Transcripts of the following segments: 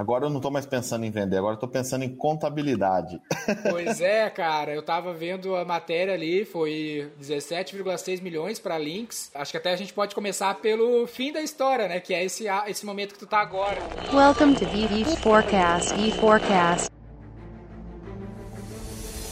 Agora eu não tô mais pensando em vender, agora eu tô pensando em contabilidade. Pois é, cara, eu tava vendo a matéria ali, foi 17,6 milhões para links. Acho que até a gente pode começar pelo fim da história, né? Que é esse, esse momento que tu tá agora. Welcome to VV Forecast. E Forecast.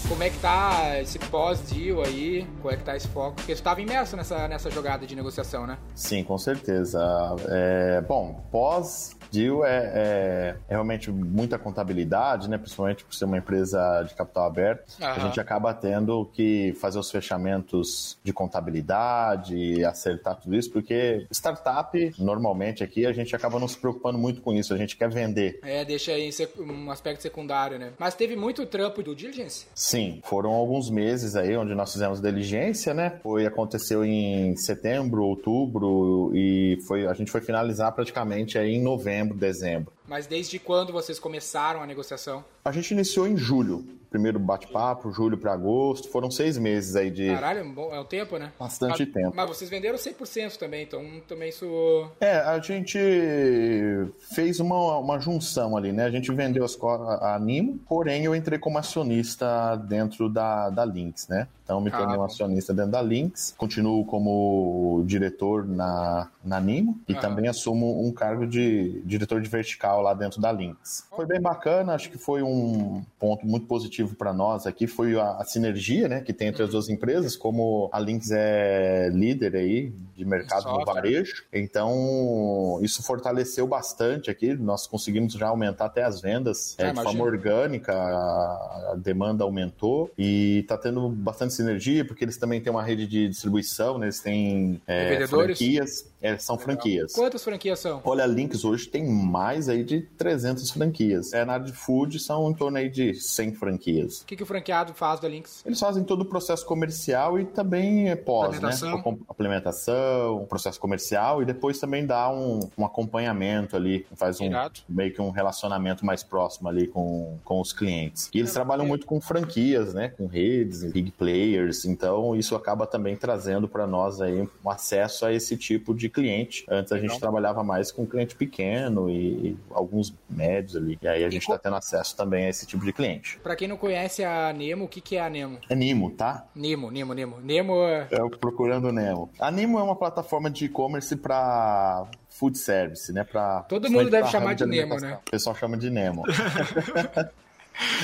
Como é que tá esse pós-deal aí? Como é que tá esse foco? Porque tu estava imerso nessa, nessa jogada de negociação, né? Sim, com certeza. É, bom, pós Deal é, é, é, realmente muita contabilidade, né? Principalmente por ser uma empresa de capital aberto. Uhum. A gente acaba tendo que fazer os fechamentos de contabilidade, acertar tudo isso, porque startup, normalmente aqui, a gente acaba não se preocupando muito com isso. A gente quer vender. É, deixa aí um aspecto secundário, né? Mas teve muito trampo do diligence? Sim, foram alguns meses aí onde nós fizemos diligência, né? Foi, aconteceu em setembro, outubro e foi, a gente foi finalizar praticamente aí em novembro novembro, dezembro. Mas desde quando vocês começaram a negociação? A gente iniciou em julho. Primeiro bate-papo, julho para agosto. Foram seis meses aí de. Caralho, é um tempo, né? Bastante mas, tempo. Mas vocês venderam 100% também, então também isso. É, a gente fez uma, uma junção ali, né? A gente vendeu as a Nimo, porém eu entrei como acionista dentro da, da Lynx, né? Então me tornei ah, um acionista dentro da Lynx, continuo como diretor na, na Nimo e ah. também assumo um cargo de diretor de vertical lá dentro da Lynx. Foi bem bacana, acho que foi um ponto muito positivo para nós aqui, foi a, a, sinergia né, que tem entre as duas empresas, como a Lynx é líder aí de mercado no varejo, então isso fortaleceu bastante aqui, nós conseguimos já aumentar até as vendas é, de forma orgânica, a, a demanda aumentou e está tendo bastante sinergia, porque eles também têm uma rede de distribuição, né? eles têm é, franquias. É, são Legal. franquias. Quantas franquias são? Olha, a Links hoje tem mais aí de 300 franquias. É, na área de food são em torno aí de 100 franquias. O que, que o franqueado faz da Links? Eles fazem todo o processo comercial e também é pós, né? Implementação, processo comercial e depois também dá um, um acompanhamento ali, faz um meio que um relacionamento mais próximo ali com, com os clientes. E eles é, trabalham muito com franquias, né? Com redes, big players, então isso acaba também trazendo para nós aí um acesso a esse tipo de cliente. Antes a gente trabalhava mais com cliente pequeno e, e alguns médios ali. E aí a gente está tendo acesso também a esse tipo de cliente. Para quem não conhece a Nemo, o que, que é a Nemo? É Nemo, tá? Nemo, Nemo, Nemo. Nemo é... é o Procurando Nemo. A Nemo é uma plataforma de e-commerce para food service, né? Pra, Todo mundo deve chamar de Nemo, né? O pessoal chama de Nemo.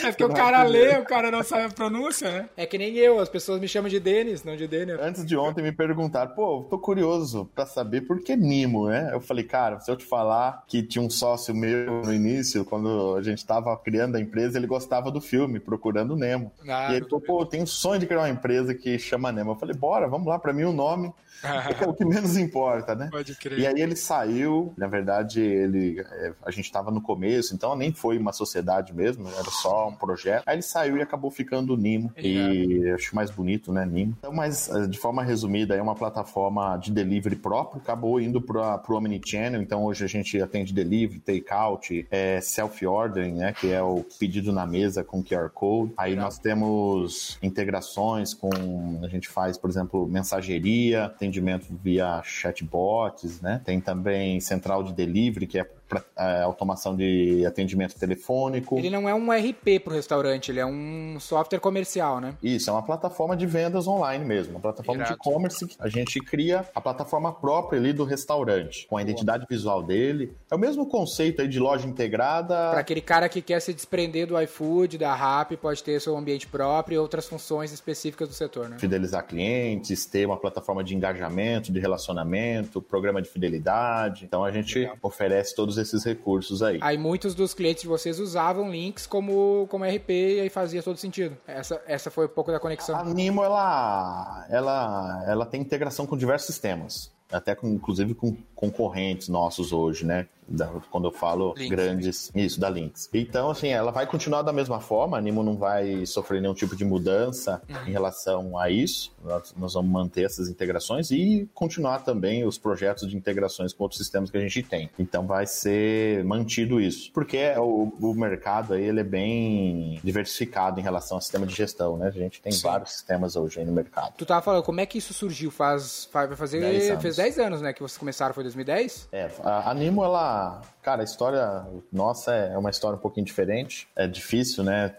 É porque o cara lê, o cara não sabe a pronúncia, né? É que nem eu, as pessoas me chamam de Denis, não de Daniel. Antes de ontem me perguntaram, pô, tô curioso pra saber por que Nimo, né? Eu falei, cara, se eu te falar que tinha um sócio meu no início, quando a gente tava criando a empresa, ele gostava do filme, Procurando Nemo. Ah, e ele falou, pô, eu tenho um sonho de criar uma empresa que chama Nemo. Eu falei, bora, vamos lá, pra mim o nome é o que menos importa, né? Pode crer. E aí ele saiu, na verdade, ele é, a gente estava no começo, então nem foi uma sociedade mesmo, era só um projeto. Aí ele saiu e acabou ficando Nimo. E acho mais bonito, né, Nimo. Então, mas eh, de forma resumida, é uma plataforma de delivery próprio, acabou indo para o Omnichannel, então hoje a gente atende delivery, takeout, é, self-ordering, né, que é o pedido na mesa com QR Code. Aí Legal. nós temos integrações com, a gente faz, por exemplo, mensageria, atendimento via chatbots, né? Tem também central de delivery, que é para é, automação de atendimento telefônico. Ele não é um RP para o restaurante, ele é um software comercial, né? Isso, é uma plataforma de vendas online mesmo, uma plataforma Irado. de e-commerce. A gente cria a plataforma própria ali do restaurante, com a identidade visual dele. É o mesmo conceito aí de loja integrada. Para aquele cara que quer se desprender do iFood, da Rappi, pode ter seu ambiente próprio e outras funções específicas do setor, né? Fidelizar clientes, ter uma plataforma de engajamento, de relacionamento, programa de fidelidade. Então a gente Legal. oferece todos esses recursos aí. Aí muitos dos clientes de vocês usavam links como, como RP e aí fazia todo sentido. Essa, essa foi um pouco da conexão. A Nimo, ela, ela, ela tem integração com diversos sistemas até com, inclusive com concorrentes nossos hoje, né? Da, quando eu falo Links. grandes, isso, da Lynx. Então, assim, ela vai continuar da mesma forma, a Nimo não vai sofrer nenhum tipo de mudança uhum. em relação a isso. Nós, nós, vamos manter essas integrações e continuar também os projetos de integrações com outros sistemas que a gente tem. Então, vai ser mantido isso. Porque o, o mercado aí, ele é bem diversificado em relação ao sistema de gestão, né? A gente tem Sim. vários sistemas hoje aí no mercado. Tu tava falando, como é que isso surgiu? Faz, vai fazer, fez 10 anos, né? Que vocês começaram, foi 2010? É, a Nimo, ela Cara, a história nossa é uma história um pouquinho diferente. É difícil, né?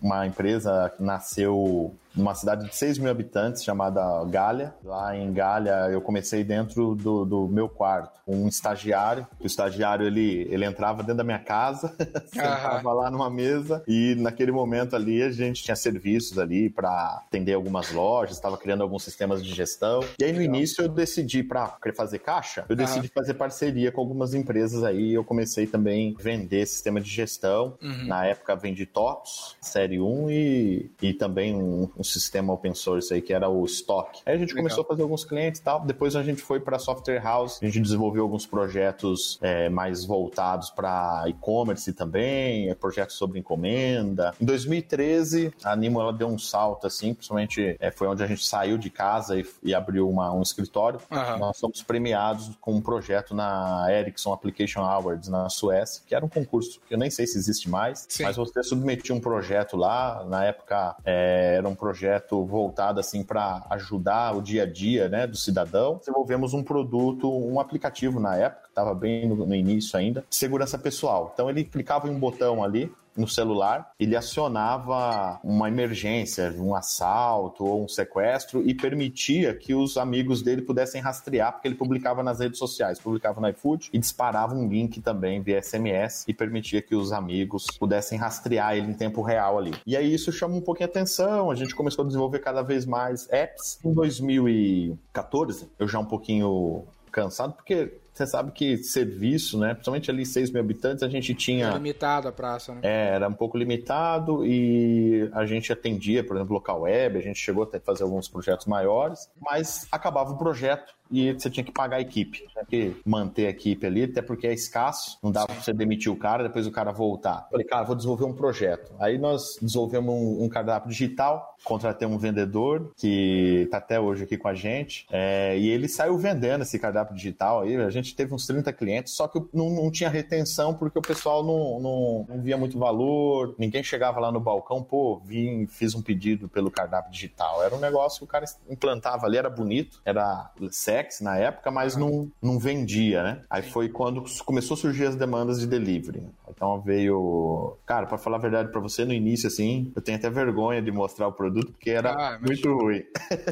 Uma empresa nasceu numa cidade de 6 mil habitantes chamada Galha. Lá em Galha eu comecei dentro do, do meu quarto, um estagiário. O estagiário ele, ele entrava dentro da minha casa, sentava lá numa mesa e naquele momento ali a gente tinha serviços ali para atender algumas lojas, estava criando alguns sistemas de gestão. E aí no início eu decidi para fazer caixa, eu decidi fazer parceria com algumas empresas aí. Eu comecei também a vender sistema de gestão. Uhum. Na época vendi TOPS, série 1 e, e também um um sistema open source aí que era o Stock. Aí a gente Legal. começou a fazer alguns clientes e tal. Depois a gente foi para software house. A gente desenvolveu alguns projetos é, mais voltados para e-commerce também, é, projetos sobre encomenda. Em 2013, a Animo ela deu um salto assim, principalmente é, foi onde a gente saiu de casa e, e abriu uma, um escritório. Uhum. Nós fomos premiados com um projeto na Ericsson Application Awards na Suécia, que era um concurso que eu nem sei se existe mais, Sim. mas você submetia um projeto lá. Na época é, era um projeto projeto voltado assim para ajudar o dia a dia né, do cidadão. Desenvolvemos um produto, um aplicativo na época, estava bem no, no, início ainda, segurança pessoal. Então ele clicava em um botão ali, no celular, ele acionava uma emergência, um assalto ou um sequestro e permitia que os amigos dele pudessem rastrear, porque ele publicava nas redes sociais, publicava no iFood e disparava um link também via SMS e permitia que os amigos pudessem rastrear ele em tempo real ali. E aí isso chama um pouquinho a atenção, a gente começou a desenvolver cada vez mais apps. Em 2014, eu já um pouquinho cansado, porque você sabe que serviço, né? Principalmente ali 6 mil habitantes, a gente tinha. Era limitado a praça, né? É, era um pouco limitado e a gente atendia, por exemplo, local web, a gente chegou até a fazer alguns projetos maiores, mas acabava o projeto e você tinha que pagar a equipe. Tinha que manter a equipe ali, até porque é escasso, não dá pra você demitir o cara, depois o cara voltar. Falei, cara, vou desenvolver um projeto. Aí nós desenvolvemos um, um cardápio digital, contratei um vendedor que tá até hoje aqui com a gente, é, e ele saiu vendendo esse cardápio digital aí. A gente teve uns 30 clientes, só que não, não tinha retenção porque o pessoal não, não, não, via muito valor, ninguém chegava lá no balcão, pô, vim, fiz um pedido pelo cardápio digital. Era um negócio que o cara implantava ali, era bonito, era sério na época, mas não, não vendia, né? Aí foi quando começou a surgir as demandas de delivery. Então veio. Cara, para falar a verdade para você, no início, assim, eu tenho até vergonha de mostrar o produto, porque era ah, muito ruim.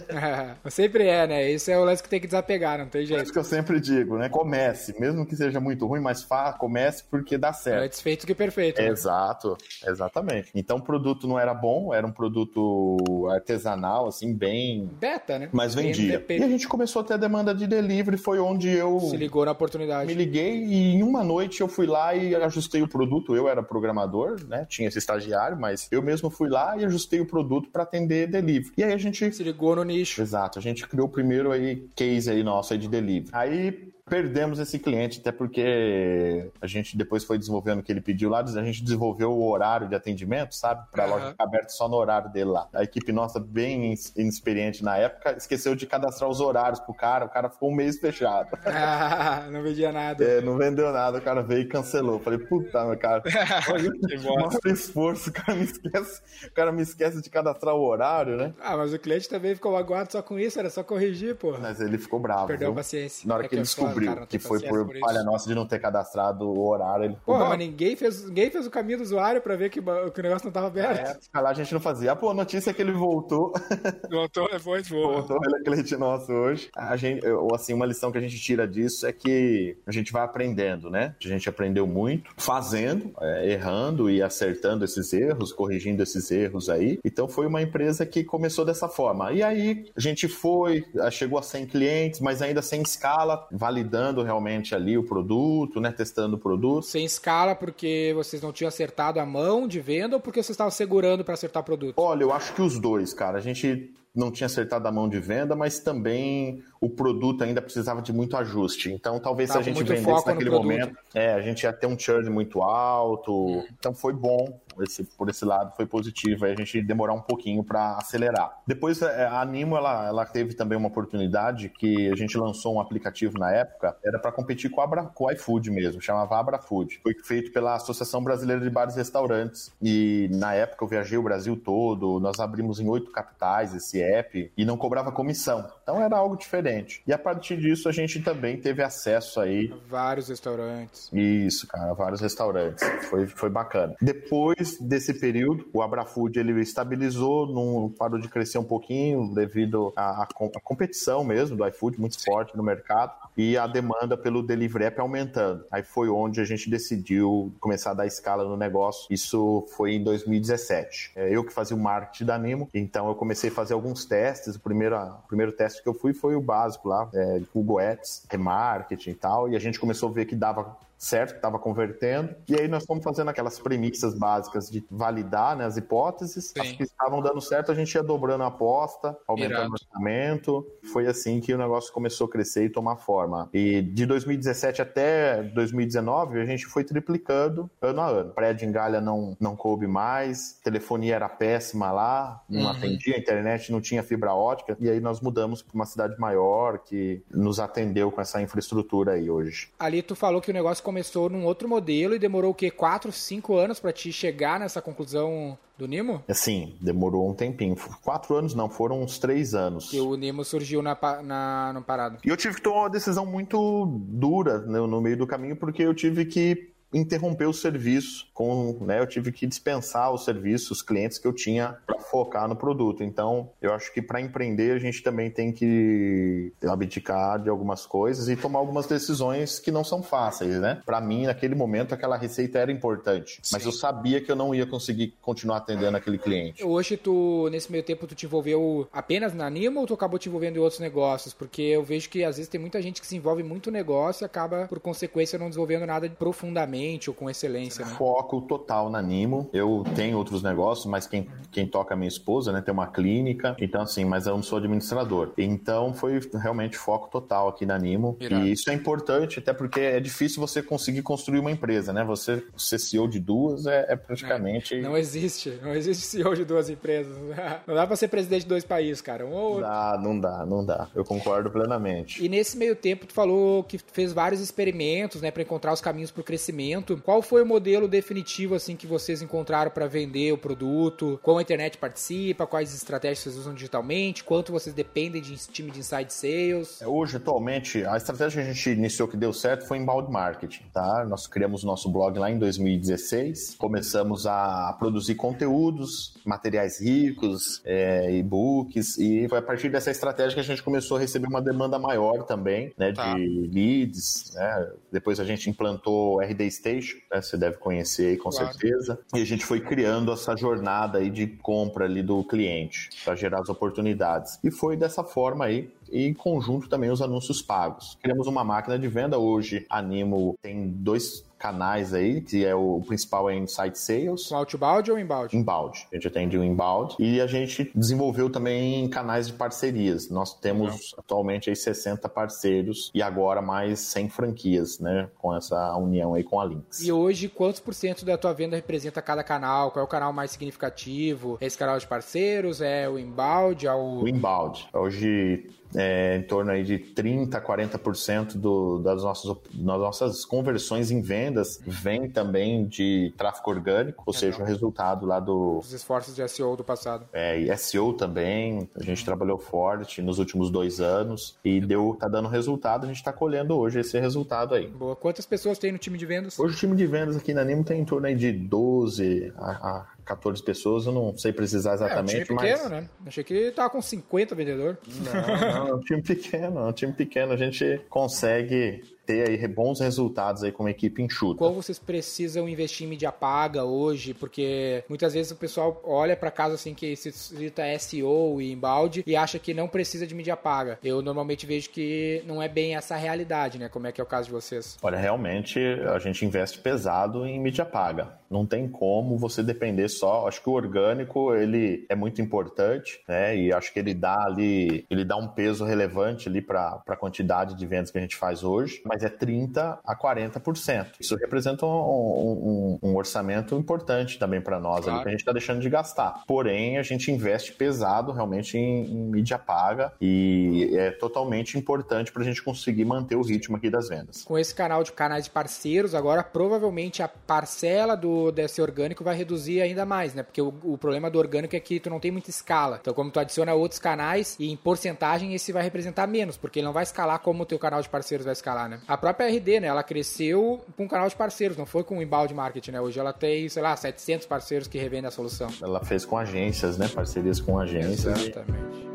sempre é, né? Esse é o lance que tem que desapegar, não tem jeito. É isso que eu sempre digo, né? Comece, mesmo que seja muito ruim, mas fa comece porque dá certo. É desfeito que perfeito. Né? Exato, exatamente. Então o produto não era bom, era um produto artesanal, assim, bem. Beta, né? Mas vendia. E a gente começou a ter a demanda demanda de delivery foi onde eu. Se ligou na oportunidade. Me liguei e em uma noite eu fui lá e ajustei o produto. Eu era programador, né? Tinha esse estagiário, mas eu mesmo fui lá e ajustei o produto para atender delivery. E aí a gente. Se ligou no nicho. Exato. A gente criou o primeiro aí case aí nosso aí de delivery. Aí perdemos esse cliente, até porque a gente depois foi desenvolvendo o que ele pediu lá, a gente desenvolveu o horário de atendimento, sabe? Para a uhum. loja ficar aberta só no horário dele lá. A equipe nossa, bem inexperiente na época, esqueceu de cadastrar os horários pro cara, o cara ficou um mês fechado. Ah, não vendia nada. É, não vendeu nada, o cara veio e cancelou. Falei, puta, meu cara, olha o esforço, o cara me esquece, o cara me esquece de cadastrar o horário, né? Ah, mas o cliente também ficou magoado só com isso, era só corrigir, pô. Mas ele ficou bravo. Perdeu viu? a paciência. Na hora é que, que ele descobriu descobriu cara, que foi por, por falha nossa de não ter cadastrado o horário. Ele Porra, mas ninguém fez, ninguém fez o caminho do usuário pra ver que, que o negócio não tava aberto. É, lá a gente não fazia. Ah, pô, a notícia é que ele voltou. Voltou depois, foi. Voltou, ele é cliente nosso hoje. A gente, ou assim, uma lição que a gente tira disso é que a gente vai aprendendo, né? A gente aprendeu muito fazendo, é, errando e acertando esses erros, corrigindo esses erros aí. Então foi uma empresa que começou dessa forma. E aí a gente foi, chegou a 100 clientes, mas ainda sem escala, validando realmente ali o produto, né? Testando o produto. Sem escala porque vocês não tinham acertado a mão de venda ou porque vocês estavam segurando para acertar o produto? Olha, eu acho que os dois, cara. A gente não tinha acertado a mão de venda, mas também o produto ainda precisava de muito ajuste. Então, talvez Tava se a gente vendesse naquele momento, é, a gente ia ter um churn muito alto. Então, foi bom esse, por esse lado, foi positivo. Aí a gente demorar um pouquinho para acelerar. Depois, é, a Animo, ela, ela teve também uma oportunidade que a gente lançou um aplicativo na época, era para competir com, a Abra, com o iFood mesmo, chamava AbraFood. Foi feito pela Associação Brasileira de Bares e Restaurantes. E na época eu viajei o Brasil todo, nós abrimos em oito capitais esse app e não cobrava comissão. Então era algo diferente. E a partir disso a gente também teve acesso aí. Vários restaurantes. Isso, cara, vários restaurantes. Foi, foi bacana. Depois desse período, o Abrafood ele estabilizou, não parou de crescer um pouquinho devido à, à competição mesmo do iFood, muito forte no mercado, e a demanda pelo delivery app aumentando. Aí foi onde a gente decidiu começar a dar escala no negócio. Isso foi em 2017. É, eu que fazia o marketing da Nemo, então eu comecei a fazer alguns testes. O primeiro, o primeiro teste que eu fui foi o básico lá, é, Google Ads, remarketing e tal, e a gente começou a ver que dava certo, que estava convertendo. E aí nós fomos fazendo aquelas premissas básicas de validar né, as hipóteses. Sim. As que estavam dando certo, a gente ia dobrando a aposta, aumentando Irado. o orçamento. Foi assim que o negócio começou a crescer e tomar forma. E de 2017 até 2019, a gente foi triplicando ano a ano. Prédio em Galha não, não coube mais, telefonia era péssima lá, não uhum. atendia, a internet não tinha fibra ótica. E aí nós mudamos para uma cidade maior que nos atendeu com essa infraestrutura aí hoje. Ali tu falou que o negócio começou num outro modelo e demorou o quê? 4, 5 anos para te chegar nessa conclusão do Nimo? Sim, demorou um tempinho. Quatro anos não, foram uns três anos. Que o Nimo surgiu na, na, no parado. E eu tive que tomar uma decisão muito dura né, no meio do caminho, porque eu tive que interromper o serviço com, né, eu tive que dispensar os serviços, os clientes que eu tinha para focar no produto. Então, eu acho que para empreender a gente também tem que abdicar de algumas coisas e tomar algumas decisões que não são fáceis, né? Para mim, naquele momento, aquela receita era importante, Sim. mas eu sabia que eu não ia conseguir continuar atendendo aquele cliente. Hoje, tu nesse meio tempo, tu te envolveu apenas na Anima ou tu acabou te envolvendo em outros negócios? Porque eu vejo que às vezes tem muita gente que se envolve muito no negócio e acaba, por consequência, não desenvolvendo nada profundamente ou com excelência. Né? Foco total na Nimo. Eu tenho outros negócios, mas quem, quem toca é minha esposa, né? Tem uma clínica. Então, assim, mas eu não sou administrador. Então, foi realmente foco total aqui na Nimo. Irado. E isso é importante, até porque é difícil você conseguir construir uma empresa, né? Você ser CEO de duas é, é praticamente. É, não existe. Não existe CEO de duas empresas. Não dá pra ser presidente de dois países, cara. Um ou... Dá, não dá, não dá. Eu concordo plenamente. E nesse meio tempo, tu falou que fez vários experimentos, né, para encontrar os caminhos pro crescimento qual foi o modelo definitivo assim que vocês encontraram para vender o produto? Como a internet participa? Quais estratégias vocês usam digitalmente? Quanto vocês dependem de time de inside sales? É, hoje, atualmente, a estratégia que a gente iniciou que deu certo foi inbound marketing, tá? Nós criamos o nosso blog lá em 2016, começamos a produzir conteúdos, materiais ricos, é, e-books, e foi a partir dessa estratégia que a gente começou a receber uma demanda maior também, né, tá. de leads, né? Depois a gente implantou RD Station, né, você deve conhecer aí com claro. certeza. E a gente foi criando essa jornada aí de compra ali do cliente para gerar as oportunidades. E foi dessa forma aí e em conjunto também os anúncios pagos. Criamos uma máquina de venda hoje, Animo tem dois canais aí, que é o principal é Insight Sales. Outbound ou inbound? Inbound. A gente atende o inbound. E a gente desenvolveu também canais de parcerias. Nós temos atualmente aí 60 parceiros e agora mais 100 franquias, né? Com essa união aí com a Lynx. E hoje, quantos por cento da tua venda representa cada canal? Qual é o canal mais significativo? É esse canal de parceiros? É o inbound? É o... o inbound. Hoje é, em torno aí de 30% a 40% do, das, nossas, das nossas conversões em vendas vem também de tráfego orgânico, ou seja, o resultado lá do... Os esforços de SEO do passado. É, e SEO também, a gente trabalhou forte nos últimos dois anos e deu, tá dando resultado, a gente está colhendo hoje esse resultado aí. Boa. Quantas pessoas tem no time de vendas? Hoje o time de vendas aqui na Nimo tem em torno aí de 12 a, a 14 pessoas, eu não sei precisar exatamente. É um time pequeno, mas... né? Achei que tava com 50 vendedor. Não, não, é um time pequeno, é um time pequeno. A gente consegue ter aí bons resultados aí com uma equipe enxuta. Qual vocês precisam investir em mídia paga hoje? Porque muitas vezes o pessoal olha para casa assim que se cita SEO e embalde e acha que não precisa de mídia paga. Eu normalmente vejo que não é bem essa a realidade, né? Como é que é o caso de vocês? Olha, realmente a gente investe pesado em mídia paga. Não tem como você depender só. Acho que o orgânico ele é muito importante, né? E acho que ele dá ali, ele dá um peso relevante ali para a quantidade de vendas que a gente faz hoje. Mas mas é 30% a 40%. Isso representa um, um, um orçamento importante também para nós Claro. ali, que a gente está deixando de gastar. Porém, a gente investe pesado realmente em, em mídia paga e é totalmente importante para a gente conseguir manter o ritmo aqui das vendas. Com esse canal de canais de parceiros, agora provavelmente a parcela do desse orgânico vai reduzir ainda mais, né? Porque o, o problema do orgânico é que tu não tem muita escala. Então, como tu adiciona outros canais e em porcentagem esse vai representar menos, porque ele não vai escalar como o teu canal de parceiros vai escalar, né? A própria RD, né? Ela cresceu com um canal de parceiros, não foi com o inbound marketing, né? Hoje ela tem, sei lá, 700 parceiros que revendem a solução. Ela fez com agências, né? Parcerias com agências. Exatamente.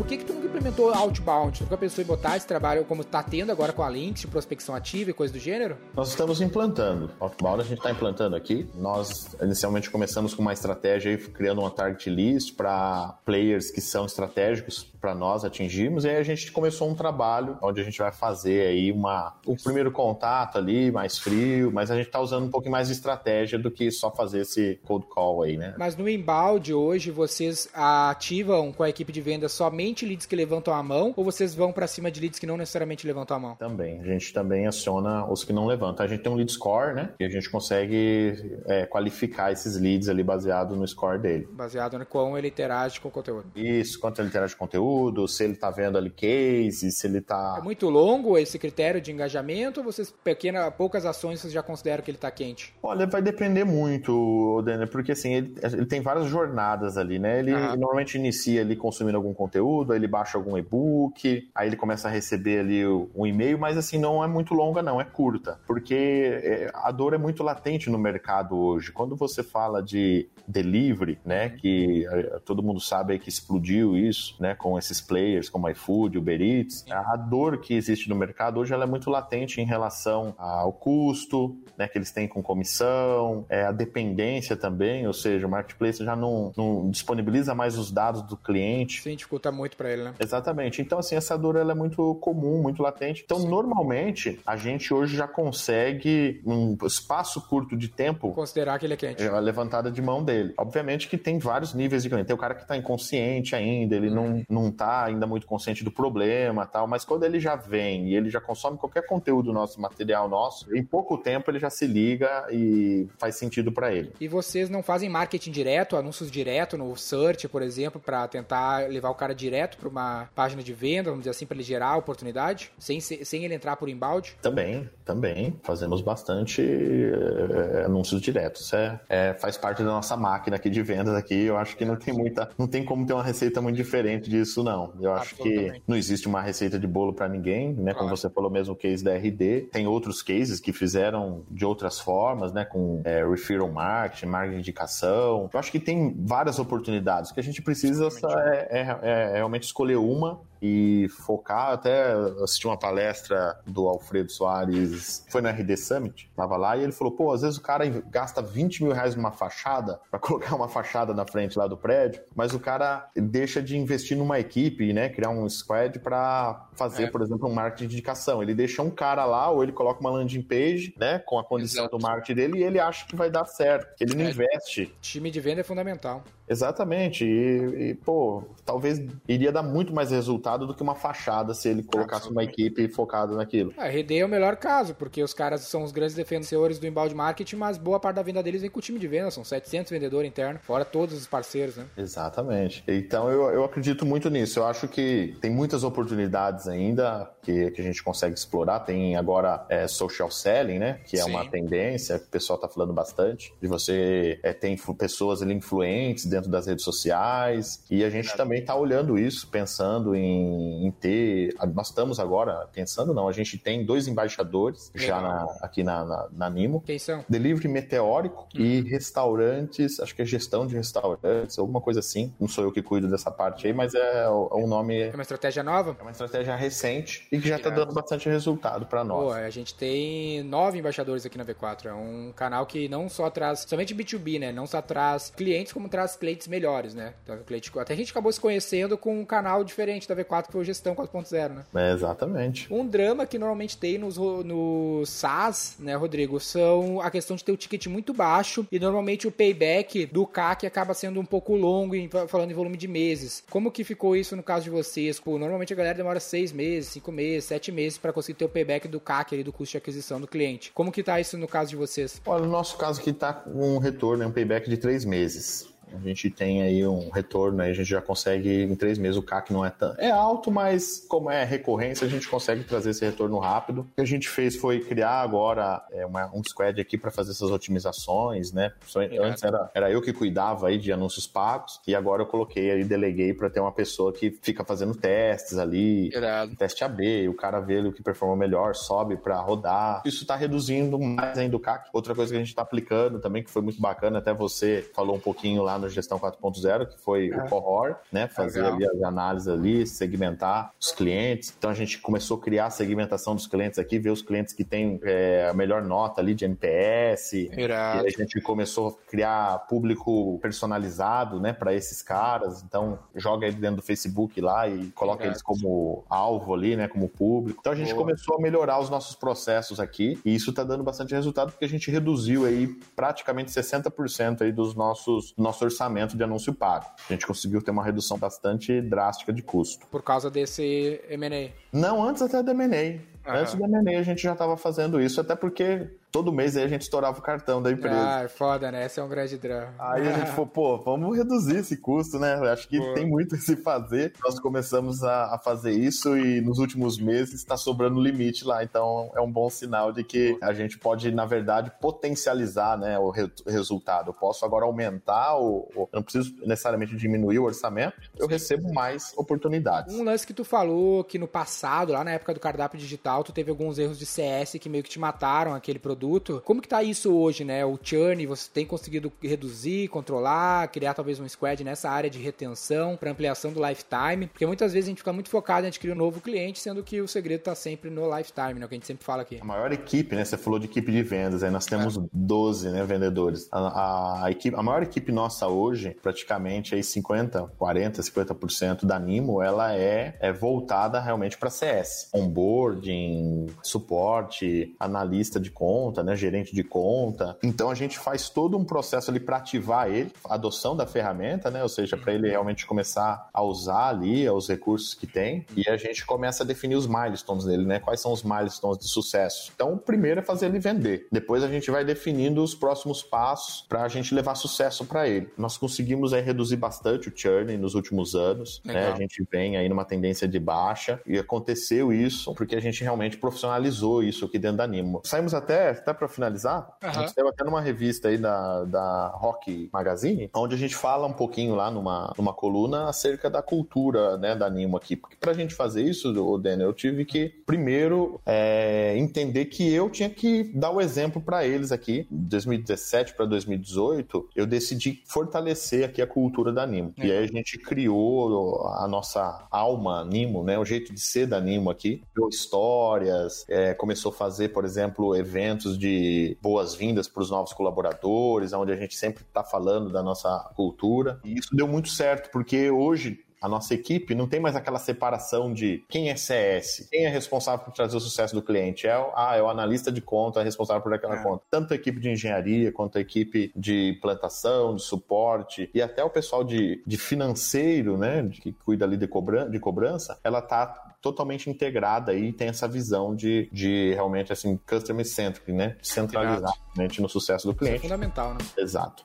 Por que que tu nunca implementou outbound? Tu nunca pensou em botar esse trabalho como tá tendo agora com a Lynx, de prospecção ativa e coisa do gênero? Nós estamos implantando. Outbound a gente está implantando aqui. Nós inicialmente começamos com uma estratégia aí, criando uma target list para players que são estratégicos para nós atingirmos. E aí a gente começou um trabalho onde a gente vai fazer aí uma, o primeiro contato ali, mais frio, mas a gente está usando um pouquinho mais de estratégia do que só fazer esse cold call aí, né? Mas no inbound hoje vocês ativam com a equipe de venda somente leads que levantam a mão ou vocês vão pra cima de leads que não necessariamente levantam a mão? Também. A gente também aciona os que não levantam. A gente tem um lead score, né? E a gente consegue é, qualificar esses leads ali baseado no score dele. Baseado no quão ele interage com o conteúdo. Isso, quanto ele interage com conteúdo, se ele tá vendo ali case, se ele É tá. muito longo esse critério de engajamento ou vocês, pequena, poucas ações, vocês já consideram que ele tá quente? Olha, vai depender muito, Daniel, porque assim, ele, ele tem várias jornadas ali, né? Ele Aham. normalmente inicia ali consumindo algum conteúdo, aí ele baixa algum e-book, aí ele começa a receber ali um e-mail, mas assim, não é muito longa, não, é curta. Porque é, a dor é muito latente no mercado hoje. Quando você fala de delivery, né? Que é, todo mundo sabe que explodiu isso, né? Com esses players como iFood, Uber Eats. A dor que existe no mercado hoje ela é muito latente em relação ao custo, né? Que eles têm com comissão, é, a dependência também, ou seja, o marketplace já não, não disponibiliza mais os dados do cliente. Isso dificulta muito pra ele, né? Exatamente. Então, assim, essa dor ela é muito comum, muito latente. Então, normalmente, a gente hoje já consegue, num espaço curto de tempo, Considerar que ele é quente. é a levantada de mão dele. Obviamente que tem vários níveis de cliente. Tem o cara que tá inconsciente ainda, ele não, não tá ainda muito consciente do problema tal, mas quando ele já vem e ele já consome qualquer conteúdo nosso, material nosso, em pouco tempo ele já se liga e faz sentido para ele. E vocês não fazem marketing direto, anúncios direto no search, por exemplo, pra tentar levar o cara direto pra uma página de venda, vamos dizer assim, pra ele gerar oportunidade, sem, sem ele entrar por inbound? Também, também. Fazemos bastante é, anúncios diretos. É, é, faz parte da nossa máquina aqui de vendas aqui. Eu acho que não tem muita. Não tem como ter uma receita muito diferente disso, não. Eu acho que não existe uma receita de bolo para ninguém, né? Como Claro. você falou mesmo, o case da RD. Tem outros cases que fizeram de outras formas, né? Com é, referral marketing, marketing de indicação. Eu acho que tem várias oportunidades. O que a gente precisa só é, é- é realmente escolher uma e focar. Até assisti uma palestra do Alfredo Soares, foi no RD Summit, tava lá, e ele falou: pô, às vezes o cara gasta 20 mil reais numa fachada, pra colocar uma fachada na frente lá do prédio, mas o cara deixa de investir numa equipe, né? Criar um squad pra fazer, É. por exemplo, um marketing de indicação. Ele deixa um cara lá, ou ele coloca uma landing page, né? Com a condição Exato. do marketing dele, e ele acha que vai dar certo. Ele não É. investe. Time de venda é fundamental. Exatamente. E, e, pô, talvez iria dar muito mais resultado do que uma fachada se ele colocasse uma equipe focada naquilo. A RD é o melhor caso, porque os caras são os grandes defensores do inbound marketing, mas boa parte da venda deles vem com o time de venda, são 700 vendedores internos, fora todos os parceiros, né? Exatamente. Então eu, eu acredito muito nisso. Eu acho que tem muitas oportunidades ainda que, que a gente consegue explorar. Tem agora é, social selling, né? Que é Sim. uma tendência que o pessoal está falando bastante. De você é, ter pessoas ali influentes dentro das redes sociais. E a gente também está olhando isso, pensando em, em ter. Nós estamos agora pensando, não, a gente tem dois embaixadores já Legal. na- aqui na, na, na Nimo. Quem são? Delivery meteórico e restaurantes, acho que é gestão de restaurantes, alguma coisa assim. Não sou eu que cuido dessa parte aí, mas é o- é um nome. É uma estratégia nova? É uma estratégia recente e que já está Irado. dando bastante resultado para nós. Pô, a gente tem nove embaixadores aqui na V4. É um canal que não só traz, somente B2B, né? Não só traz clientes, como traz clientes melhores, né? Então, cliente, até a gente acabou se conhecendo com um canal diferente da V4. V4 que foi o Gestão 4.0, né? É, exatamente. Um drama que normalmente tem nos, no SaaS, né, Rodrigo, são a questão de ter o ticket muito baixo e normalmente o payback do CAC acaba sendo um pouco longo, em, falando em volume de meses. Como que ficou isso no caso de vocês? Pô, normalmente a galera demora seis meses, cinco meses, sete meses para conseguir ter o payback do CAC ali, do custo de aquisição do cliente. Como que tá isso no caso de vocês? Olha, no nosso caso aqui tá com um retorno, um payback de três meses. A gente tem aí um retorno, aí a gente já consegue em três meses. O CAC não é tão. É alto, mas como é recorrência, a gente consegue trazer esse retorno rápido. O que a gente fez foi criar agora é, uma, um squad aqui para fazer essas otimizações, né? Antes era, era eu que cuidava aí de anúncios pagos e agora eu coloquei aí, deleguei para ter uma pessoa que fica fazendo testes ali, Irado. teste AB, o cara vê o que performa melhor, sobe para rodar. Isso está reduzindo mais ainda o CAC. Outra coisa que a gente está aplicando também, que foi muito bacana, até você falou um pouquinho lá no Gestão 4.0, que foi o cohort, né? Fazer Legal. ali as análises ali, segmentar os clientes. Então a gente começou a criar a segmentação dos clientes aqui, ver os clientes que têm é, a melhor nota ali de NPS. Irado. E a gente começou a criar público personalizado, né, para esses caras. Então joga ele dentro do Facebook lá e coloca Irado. eles como alvo ali, né, como público. Então a gente Boa. começou a melhorar os nossos processos aqui e isso está dando bastante resultado porque a gente reduziu aí praticamente 60% aí dos nossos nosso orçamento de anúncio pago. A gente conseguiu ter uma redução bastante drástica de custo. Por causa desse M&A? Não, antes até do M&A. Antes do M&A a gente já estava fazendo isso, até porque todo mês aí a gente estourava o cartão da empresa. Ah, é foda, né? Esse é um grande drama. Aí a gente falou, pô, vamos reduzir esse custo, né? Acho que pô. tem muito a se fazer. Nós começamos a, a fazer isso e nos últimos meses está sobrando limite lá. Então é um bom sinal de que a gente pode, na verdade, potencializar né, o re resultado. Eu posso agora aumentar, o, o, eu não preciso necessariamente diminuir o orçamento, eu recebo mais oportunidades. Um lance que tu falou que no passado, lá na época do cardápio digital, tu teve alguns erros de CS que meio que te mataram aquele produto. Como que tá isso hoje, né? O churn, você tem conseguido reduzir, controlar, criar talvez um squad nessa área de retenção para ampliação do lifetime? Porque muitas vezes a gente fica muito focado em adquirir um novo cliente, sendo que o segredo tá sempre no lifetime, né? O que a gente sempre fala aqui. A maior equipe, né? Você falou de equipe de vendas, aí nós temos é. 12 né, vendedores. A, a, a, equipe, a maior equipe nossa hoje, praticamente aí 50, 40, 50% da Nimo, ela é, é voltada realmente para CS. Onboarding, suporte, analista de conta, né, gerente de conta. Então a gente faz todo um processo ali para ativar ele, a adoção da ferramenta, né, ou seja, para ele realmente começar a usar ali os recursos que tem e a gente começa a definir os milestones dele, né? Quais são os milestones de sucesso? Então, o primeiro é fazer ele vender. Depois a gente vai definindo os próximos passos para a gente levar sucesso para ele. Nós conseguimos aí reduzir bastante o churn nos últimos anos, né? A gente vem aí numa tendência de baixa e aconteceu isso porque a gente realmente profissionalizou isso aqui dentro da Nimo. Saímos até, até para finalizar, uhum. a gente saiu até numa revista aí da, da Rock Magazine, onde a gente fala um pouquinho lá numa, numa coluna acerca da cultura, né, da Nimo aqui. Porque pra gente fazer isso, o Daniel, eu tive que primeiro é, entender que eu tinha que dar o exemplo para eles aqui. De 2017 para 2018, eu decidi fortalecer aqui a cultura da Nimo. É. E aí a gente criou a nossa alma Nimo, né, o jeito de ser da Nimo aqui. Criou histórias, é, começou a fazer, por exemplo, eventos de boas-vindas para os novos colaboradores, onde a gente sempre está falando da nossa cultura. E isso deu muito certo, porque hoje a nossa equipe não tem mais aquela separação de quem é CS, quem é responsável por trazer o sucesso do cliente. É, ah, é o analista de conta, é responsável por aquela é. conta. Tanto a equipe de engenharia, quanto a equipe de plantação, de suporte, e até o pessoal de, de financeiro, né, que cuida ali de, cobran de cobrança, ela tá totalmente integrada aí e tem essa visão de, de realmente assim, customer centric, né? Centralizar no sucesso do cliente. Isso é fundamental, né? Exato.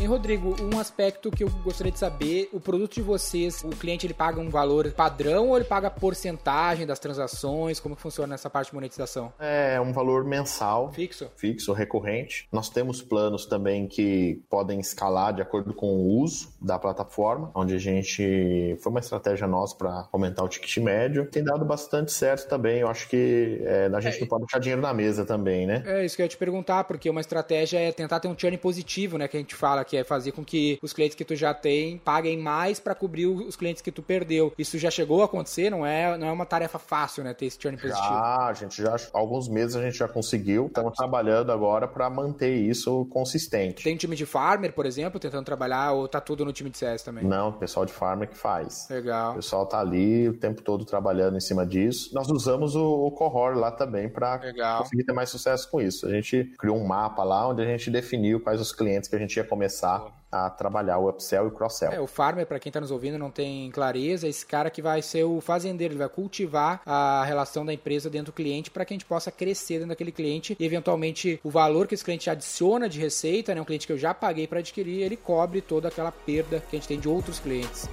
E Rodrigo, um aspecto que eu gostaria de saber, o produto de vocês, o cliente ele paga um valor padrão ou ele paga porcentagem das transações? Como que funciona essa parte de monetização? É um valor mensal. Fixo? Fixo, recorrente. Nós temos planos também que podem escalar de acordo com o uso da plataforma, onde a gente foi uma estratégia nossa para aumentar o ticket médio. Tem dado bastante certo também. Eu acho que é, a gente é, não pode deixar dinheiro na mesa também, né? É isso que eu ia te perguntar, porque uma estratégia é tentar ter um churn positivo, né? Que a gente fala aqui que é fazer com que os clientes que tu já tem paguem mais para cobrir os clientes que tu perdeu. Isso já chegou a acontecer, não é, não é uma tarefa fácil, né, ter esse churn positivo. Já, a gente já, alguns meses a gente já conseguiu, estamos trabalhando agora para manter isso consistente. Tem time de farmer, por exemplo, tentando trabalhar, ou tá tudo no time de CS também? Não, o pessoal de farmer que faz. Legal. O pessoal tá ali o tempo todo trabalhando em cima disso. Nós usamos o, o Cohort lá também para conseguir ter mais sucesso com isso. A gente criou um mapa lá onde a gente definiu quais os clientes que a gente ia começar a trabalhar o upsell e o cross-sell. É, o farmer, para quem está nos ouvindo não tem clareza, é esse cara que vai ser o fazendeiro, ele vai cultivar a relação da empresa dentro do cliente para que a gente possa crescer dentro daquele cliente e eventualmente o valor que esse cliente adiciona de receita, né, um cliente que eu já paguei para adquirir, ele cobre toda aquela perda que a gente tem de outros clientes.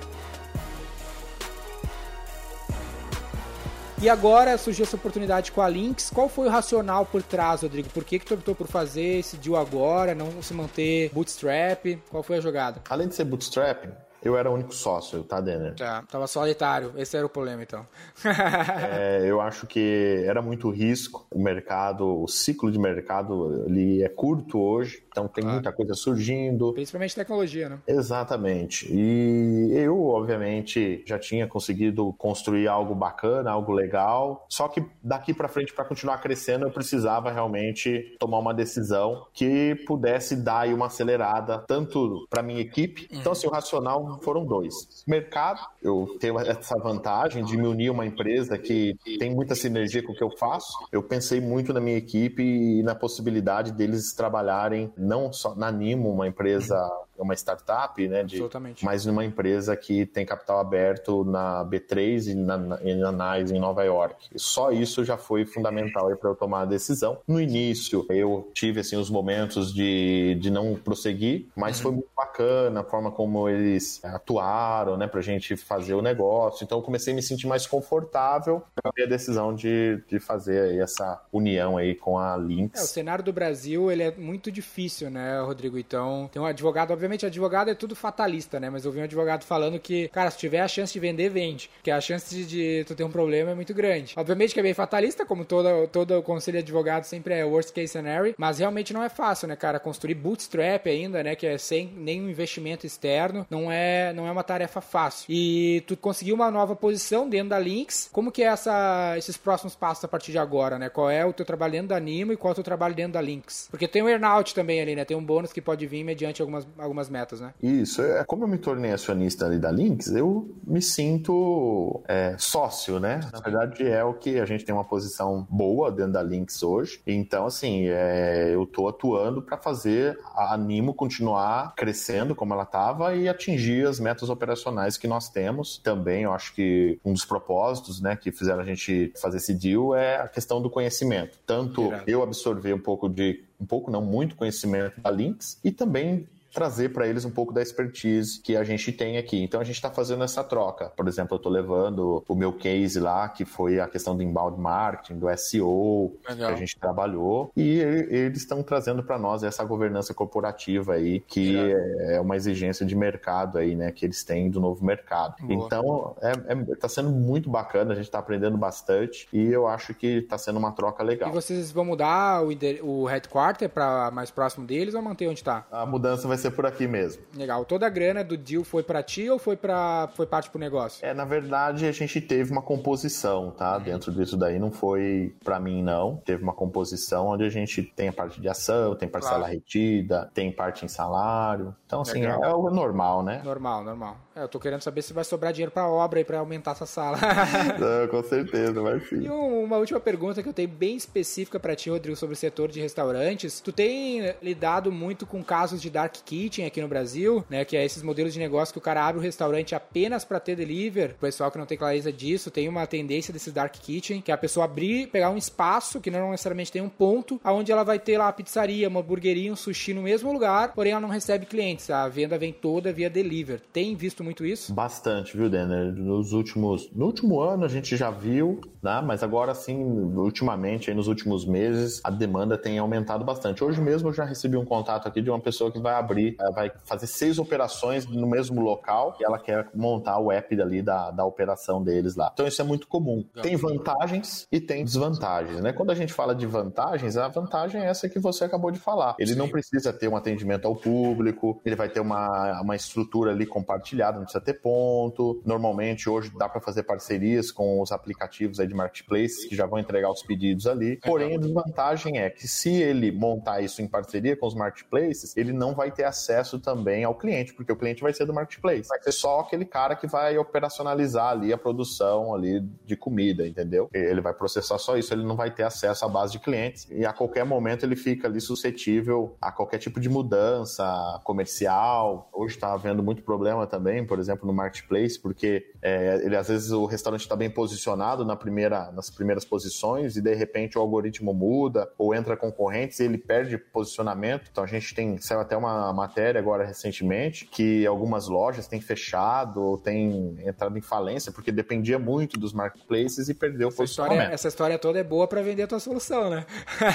E agora surgiu essa oportunidade com a Lynx. Qual foi o racional por trás, Rodrigo? Por que, que tu optou por fazer esse deal agora, não se manter bootstrap? Qual foi a jogada? Além de ser bootstrap, eu era o único sócio, tá, Denner? Tá, tava solitário. Esse era o problema, então. é, eu acho que era muito risco. O mercado, o ciclo de mercado, ele é curto hoje. Então tem claro. muita coisa surgindo. Principalmente tecnologia, né? Exatamente. E eu, obviamente, já tinha conseguido construir algo bacana, algo legal. Só que daqui para frente, para continuar crescendo, eu precisava realmente tomar uma decisão que pudesse dar aí uma acelerada, tanto para minha equipe. Uhum. Então, assim, o racional foram dois. Mercado, eu tenho essa vantagem de me unir a uma empresa que tem muita sinergia com o que eu faço. Eu pensei muito na minha equipe e na possibilidade deles trabalharem não só na Nimo, uma empresa uma startup, né? De, Absolutamente. Mas uma empresa que tem capital aberto na B3 e na, na NICE em Nova York. E só isso já foi fundamental para eu tomar a decisão. No início, eu tive assim os momentos de, de não prosseguir, mas uhum. foi muito bacana a forma como eles atuaram, né, pra gente fazer o negócio. Então eu comecei a me sentir mais confortável para a decisão de, de fazer essa união aí com a Lynx. É, o cenário do Brasil, ele é muito difícil, né, Rodrigo? Então, tem um advogado, obviamente obviamente, advogado é tudo fatalista, né? Mas eu vi um advogado falando que, cara, se tiver a chance de vender, vende. Porque a chance de, de tu ter um problema é muito grande. Obviamente que é bem fatalista, como todo, todo o conselho de advogado sempre é worst case scenario, mas realmente não é fácil, né, cara? Construir bootstrap ainda, né? Que é sem nenhum investimento externo, não é, não é uma tarefa fácil. E tu conseguiu uma nova posição dentro da Lynx. Como que é essa, esses próximos passos a partir de agora, né? Qual é o teu trabalho dentro da Nimo e qual é o teu trabalho dentro da Lynx? Porque tem um earnout também ali, né? Tem um bônus que pode vir mediante algumas, algumas algumas metas, né? Isso. É, como eu me tornei acionista ali da Lynx, eu me sinto é, sócio, né? Na verdade, é o que a gente tem uma posição boa dentro da Lynx hoje. Então, assim, é, eu tô atuando para fazer a Animo continuar crescendo como ela estava e atingir as metas operacionais que nós temos. Também, eu acho que um dos propósitos, né, que fizeram a gente fazer esse deal é a questão do conhecimento. Tanto eu absorver um pouco de um pouco não muito conhecimento da Lynx e também trazer para eles um pouco da expertise que a gente tem aqui. Então a gente está fazendo essa troca. Por exemplo, eu estou levando o meu case lá, que foi a questão do inbound marketing, do SEO, Legal. que a gente trabalhou, e eles estão trazendo para nós essa governança corporativa aí, que é, é uma exigência de mercado aí, né, que eles têm do novo mercado. Boa. Então, é, é, tá sendo muito bacana, a gente está aprendendo bastante e eu acho que está sendo uma troca legal. E vocês vão mudar o, o headquarter para mais próximo deles ou manter onde está? A mudança vai ser por aqui mesmo. Legal. Toda a grana do deal foi para ti ou foi para foi parte pro negócio? É, na verdade, a gente teve uma composição, tá? Uhum. Dentro disso daí não foi para mim não. Teve uma composição onde a gente tem a parte de ação, tem parcela claro. retida, tem parte em salário. Então, assim, é, é, o normal, né? Normal, normal. É, eu tô querendo saber se vai sobrar dinheiro pra obra e pra aumentar essa sala. Não, com certeza, vai sim. E uma última pergunta que eu tenho bem específica para ti, Rodrigo, sobre o setor de restaurantes. Tu tem lidado muito com casos de dark kitchen aqui no Brasil, né? Que é esses modelos de negócio que o cara abre o restaurante apenas para ter delivery. O pessoal que não tem clareza disso tem uma tendência desses dark kitchen, que é a pessoa abrir, pegar um espaço que não necessariamente tem um ponto, aonde ela vai ter lá a pizzaria, uma hamburgueria, um sushi no mesmo lugar, porém ela não recebe clientes. A venda vem toda via delivery. Tem visto muito isso? Bastante, viu, Denner? Nos últimos, no último ano a gente já viu, né? Mas agora sim, ultimamente, aí nos últimos meses, a demanda tem aumentado bastante. Hoje mesmo eu já recebi um contato aqui de uma pessoa que vai abrir, eh, vai fazer seis operações no mesmo local e ela quer montar o app dali da, da operação deles lá. Então isso é muito comum. Tem vantagens e tem desvantagens, né? Quando a gente fala de vantagens, a vantagem é essa que você acabou de falar. Ele Sim. não precisa ter um atendimento ao público, ele vai ter uma, uma estrutura ali compartilhada, não precisa ter ponto. Normalmente hoje dá para fazer parcerias com os aplicativos aí de marketplace que já vão entregar os pedidos ali. Porém, a desvantagem é que se ele montar isso em parceria com os marketplaces, ele não vai ter acesso também ao cliente, porque o cliente vai ser do marketplace. Vai ser só aquele cara que vai operacionalizar ali a produção ali de comida, entendeu? Ele vai processar só isso, ele não vai ter acesso à base de clientes e a qualquer momento ele fica ali suscetível a qualquer tipo de mudança comercial. Hoje está havendo muito problema também, por exemplo, no marketplace, porque é, ele às vezes o restaurante está bem posicionado na primeira, nas primeiras posições e de repente o algoritmo muda ou entra concorrentes e ele perde posicionamento. Então a gente tem saiu até uma matéria agora recentemente que algumas lojas têm fechado ou têm entrado em falência porque dependia muito dos marketplaces e perdeu essa o posicionamento. História, essa história toda é boa para vender a tua solução, né?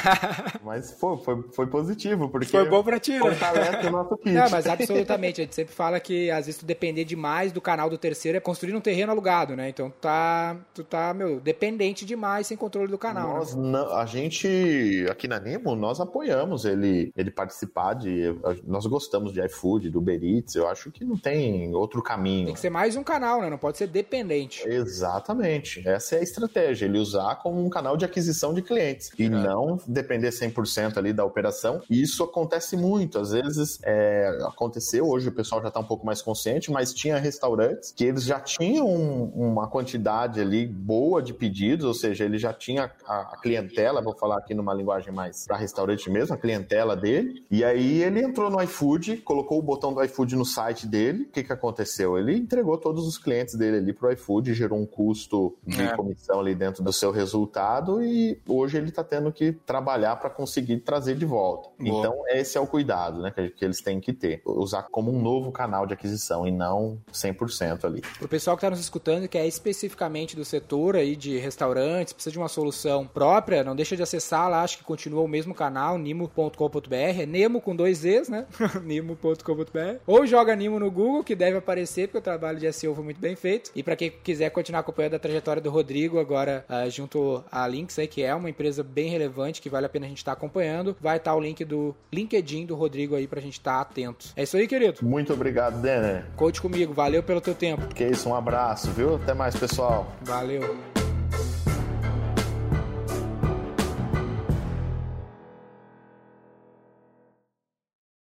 mas foi, foi, foi positivo porque foi bom para ti, né? Fortalece o nosso pitch. Não, mas absolutamente. A gente sempre fala que às vezes tu depender demais do canal do terceiro é construir um terreno alugado, né? Então tá, tu tá, meu, dependente demais sem controle do canal. Né? Nós, né? não, a gente aqui na Nemo, nós apoiamos ele, ele participar de. Nós gostamos de iFood, do Uber Eats. Eu acho que não tem outro caminho. Tem que ser mais um canal, né? Não pode ser dependente. Exatamente. Essa é a estratégia. Ele usar como um canal de aquisição de clientes e é. não depender 100% ali da operação. E isso acontece muito. Às vezes é, aconteceu, hoje o pessoal já está um pouco mais consciente, mas tinha restaurantes que eles já tinham uma quantidade ali boa de pedidos, ou seja, ele já tinha a, a clientela, vou falar aqui numa linguagem mais para restaurante mesmo, a clientela dele. E aí ele entrou no iFood, colocou o botão do iFood no site dele. O que, que aconteceu? Ele entregou todos os clientes dele ali pro iFood, gerou um custo de é. comissão ali dentro do seu resultado e hoje ele está tendo que trabalhar para conseguir trazer de volta. Boa. Então, esse é o cuidado né, que, que eles têm que ter. Usar como um novo canal de aquisição e não 100% ali. Pro pessoal que está nos escutando, que é especificamente do setor aí de restaurantes, precisa de uma solução própria, não deixa de acessar lá, acho que continua o mesmo canal, nimo.com.br, é Nemo com dois E's, né? nimo.com.br. Ou joga Nimo no Google, que deve aparecer, porque o trabalho de SEO foi muito bem feito. E para quem quiser continuar acompanhando a trajetória do Rodrigo, agora uh, junto a Links aí, que é uma empresa bem relevante, que vale a pena a gente estar tá acompanhando, vai estar tá o link do LinkedIn do Rodrigo aí pra gente estar tá atento. É isso aí, querido. Muito obrigado, Denner. Conte comigo, valeu pelo teu tempo. Que isso, um abraço, viu? Até mais, pessoal. Valeu.